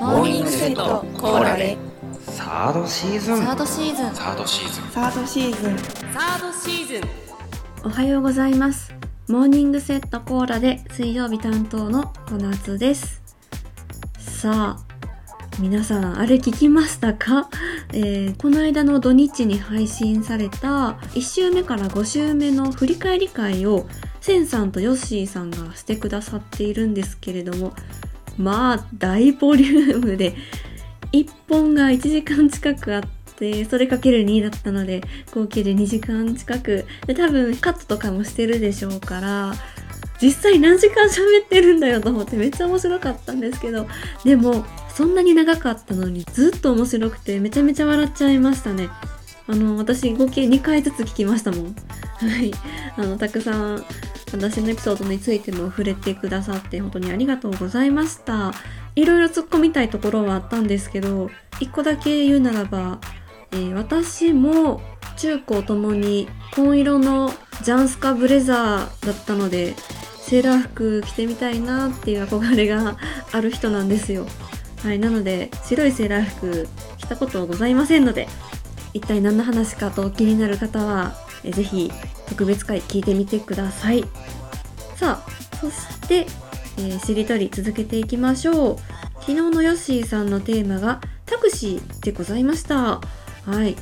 モーニングセットコーラで。サードシーズン。サードシーズン。サードシーズン。サードシーズン。サードシーズン。おはようございます。モーニングセットコーラで水曜日担当の小夏です。さあ、皆さん、あれ聞きましたか、えーこの間の土日に配信された1週目から5週目の振り返り会をセンさんとヨッシーさんがしてくださっているんですけれども、まあ、大ボリュームで、1本が1時間近くあって、それかける2だったので、合計で2時間近く。で、多分カットとかもしてるでしょうから、実際何時間喋ってるんだよと思ってめっちゃ面白かったんですけど、でも、そんなに長かったのにずっと面白くてめちゃめちゃ笑っちゃいましたね。あの、私合計2回ずつ聞きましたもん。はい。あの、たくさん私のエピソードについても触れてくださって本当にありがとうございました。いろいろ突っ込みたいところはあったんですけど、一個だけ言うならば、えー私も中高ともに紺色のジャンスカブレザーだったので、セーラー服着てみたいなっていう憧れがある人なんですよ。はい、なので白いセーラー服着たことはございませんので、一体何の話かと気になる方は、えーぜひ特別会聞いてみてください。さあ、そして、えーしりとり続けていきましょう。昨日のヨッシーさんのテーマがタクシーでございました。はい。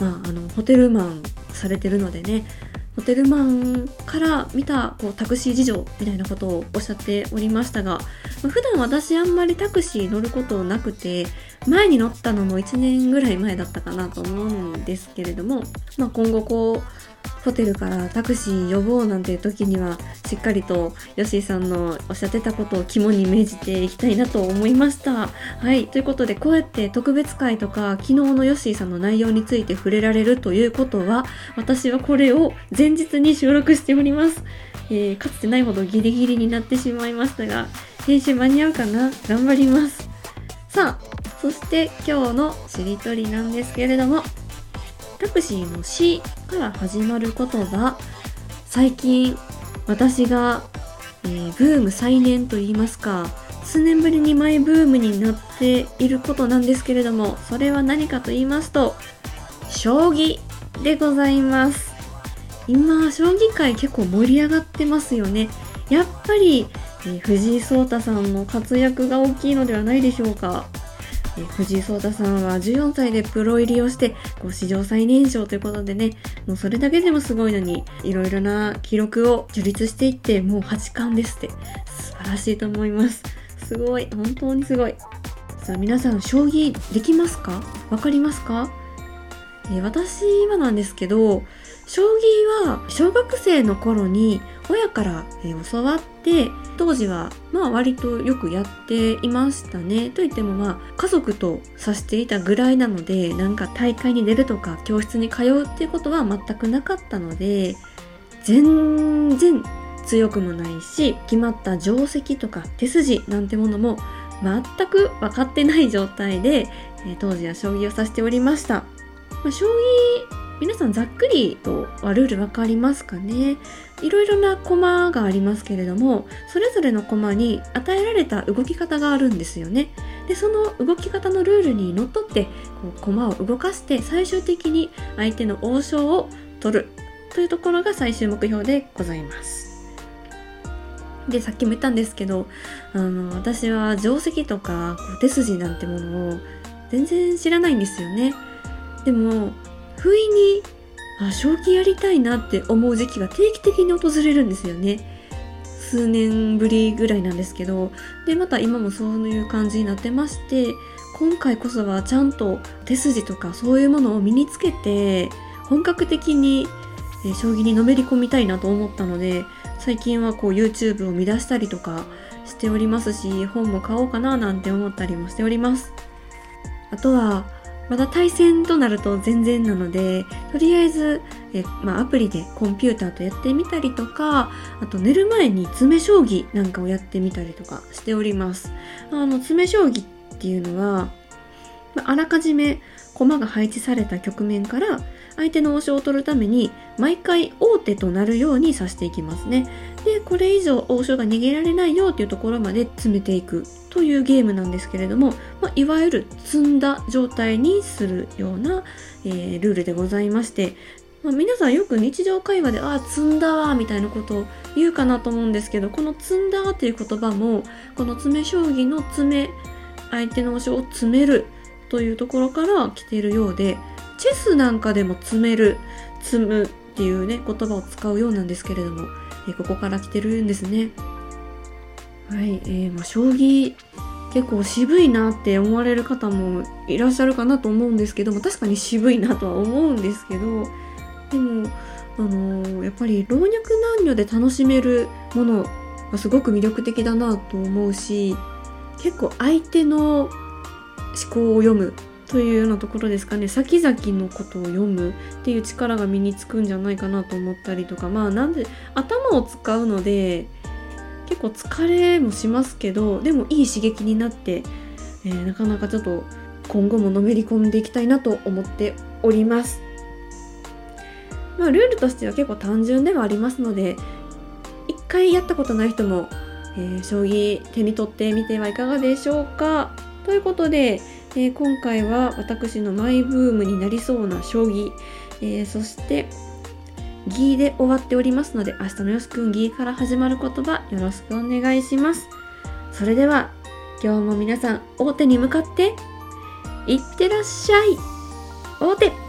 まあ、あの、ホテルマンされてるのでね、ホテルマンから見たこうタクシー事情みたいなことをおっしゃっておりましたが、まあ普段私あんまりタクシー乗ることなくて、前に乗ったのも1年ぐらい前だったかなと思うんですけれども、まあ、今後こう、ホテルからタクシー呼ぼうなんていう時にはしっかりと吉井さんのおっしゃってたことを肝に銘じていきたいなと思いました。はい。ということでこうやって特別会とか昨日の吉井さんの内容について触れられるということは私はこれを前日に収録しております。えーかつてないほどギリギリになってしまいましたが編集間に合うかな？頑張ります。さあ、そして今日のしりとりなんですけれどもタクシーの「し」から始まる言葉最近私が、えーブーム再燃と言いますか数年ぶりにマイブームになっていることなんですけれどもそれは何かと言いますと将棋でございます。今将棋界結構盛り上がってますよね。やっぱり、えー藤井聡太さんの活躍が大きいのではないでしょうか。え藤井聡太さんは14歳でプロ入りをしてこう史上最年少ということでねもうそれだけでもすごいのにいろいろな記録を樹立していってもう八冠ですって。素晴らしいと思います。すごい。本当にすごい。さあ皆さん将棋できますか？わかりますか、えー私はなんですけど将棋は小学生の頃に親から、教わって当時はまあ割とよくやっていましたね。といってもまあ家族と指していたぐらいなのでなんか大会に出るとか教室に通うっていうことは全くなかったので全然強くもないし決まった定石とか手筋なんてものも全く分かってない状態で、当時は将棋を指しておりました、まあ、将皆さんざっくりとはルール分かりますかね？いろいろなコマがありますけれどもそれぞれのコマに与えられた動き方があるんですよね。でその動き方のルールにのっとってこうコマを動かして最終的に相手の王将を取るというところが最終目標でございます。でさっきも言ったんですけどあの私は定石とかこう手筋なんてものを全然知らないんですよね。でも不意にあ将棋やりたいなって思う時期が定期的に訪れるんですよね。数年ぶりぐらいなんですけど。でまた今もそういう感じになってまして今回こそはちゃんと手筋とかそういうものを身につけて本格的に将棋にのめり込みたいなと思ったので最近はこう YouTube を見出したりとかしておりますし本も買おうかななんて思ったりもしております。あとはまだ対戦となると全然なのでとりあえずえ、まあ、アプリでコンピューターとやってみたりとかあと寝る前に詰将棋なんかをやってみたりとかしております。あの詰将棋っていうのは、まああらかじめ駒が配置された局面から相手の王将を取るために毎回王手となるように指していきますね。でこれ以上王将が逃げられないよっていうところまで詰めていくというゲームなんですけれども、まあ、いわゆる積んだ状態にするような、えー、ルールでございまして、まあ、皆さんよく日常会話で「ああ積んだわ」みたいなことを言うかなと思うんですけどこの「積んだわ」っていう言葉もこの詰将棋の詰め相手の王将を詰めるというところから来ているようでチェスなんかでも詰める積むっていうね言葉を使うようなんですけれども、えここから来てるんですね。はい、えーまあ、将棋結構渋いなって思われる方もいらっしゃるかなと思うんですけども確かに渋いなとは思うんですけどでも、あのーやっぱり老若男女で楽しめるものがすごく魅力的だなと思うし結構相手の思考を読むというようなところですかね。先々のことを読むっていう力が身につくんじゃないかなと思ったりとか。まあなんで頭を使うので結構疲れもしますけどでもいい刺激になって、えーなかなかちょっと今後ものめり込んでいきたいなと思っております。まあルールとしては結構単純ではありますので一回やったことない人も、えー将棋手に取ってみてはいかがでしょうか。ということで、えー今回は私のマイブームになりそうな将棋、えーそしてギーで終わっておりますので明日のよしくんギーから始まる言葉よろしくお願いします。それでは今日も皆さん大手に向かっていってらっしゃい。大手。